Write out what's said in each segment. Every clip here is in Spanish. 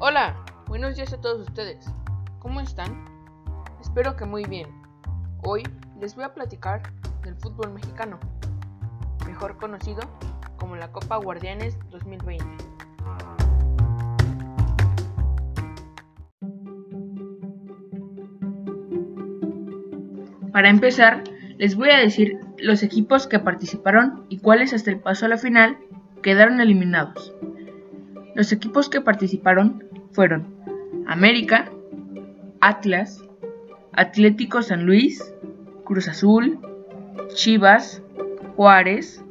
Hola, buenos días a todos ustedes. ¿Cómo están? Espero que muy bien. Hoy les voy a platicar del fútbol mexicano, mejor conocido como la Copa Guardianes 2020. Para empezar, les voy a decir los equipos que participaron y cuáles hasta el paso a la final quedaron eliminados. Los equipos que participaron fueron América, Atlas, Atlético San Luis, Cruz Azul, Chivas, Juárez,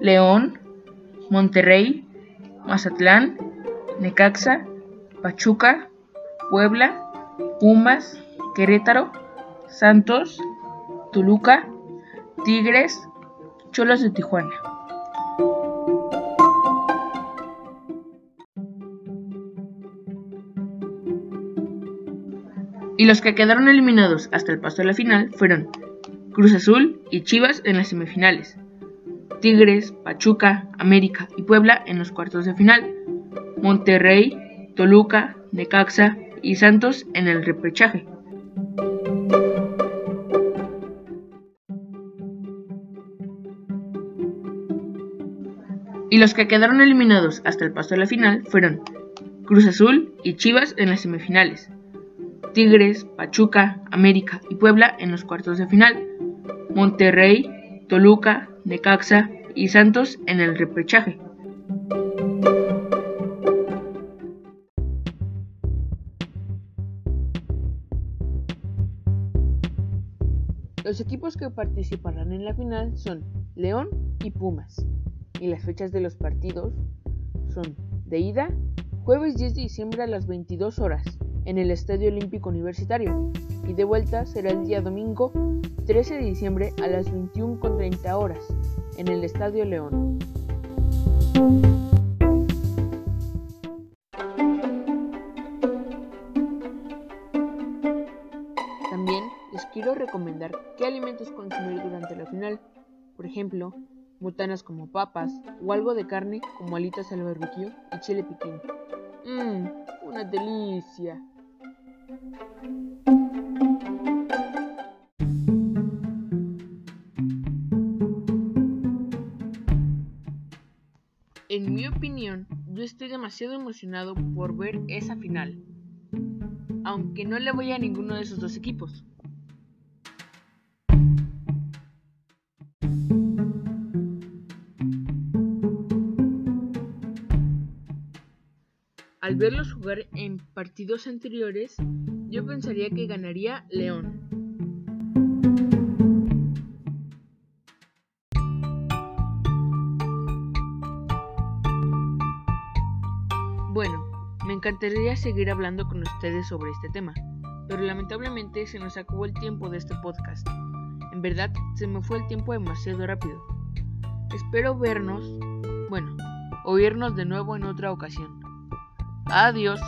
León, Monterrey, Mazatlán, Necaxa, Pachuca, Puebla, Pumas, Querétaro, Santos, Toluca, Tigres, Cholos de Tijuana. Y los que quedaron eliminados hasta el paso de la final fueron Cruz Azul y Chivas en las semifinales, Tigres, Pachuca, América y Puebla en los cuartos de final, Monterrey, Toluca, Necaxa y Santos en el repechaje. Y los que quedaron eliminados hasta el paso de la final fueron Cruz Azul y Chivas en las semifinales, Tigres, Pachuca, América y Puebla en los cuartos de final, Monterrey, Toluca, Necaxa y Santos en el repechaje. Los equipos que participarán en la final son León y Pumas, y las fechas de los partidos son de ida jueves 10 de diciembre a las 22 horas en el Estadio Olímpico Universitario y de vuelta será el día domingo 13 de diciembre a las 21.30 horas en el Estadio León. También les quiero recomendar qué alimentos consumir durante la final. Por ejemplo, botanas como papas o algo de carne como alitas al barbecue y chile piquín. Mmm, una delicia. En mi opinión, yo estoy demasiado emocionado por ver esa final, aunque no le voy a ninguno de esos dos equipos. Al verlos jugar en partidos anteriores, yo pensaría que ganaría León. Bueno, me encantaría seguir hablando con ustedes sobre este tema, pero lamentablemente se nos acabó el tiempo de este podcast. En verdad, se me fue el tiempo demasiado rápido. Espero vernos, bueno, oírnos de nuevo en otra ocasión. Adiós.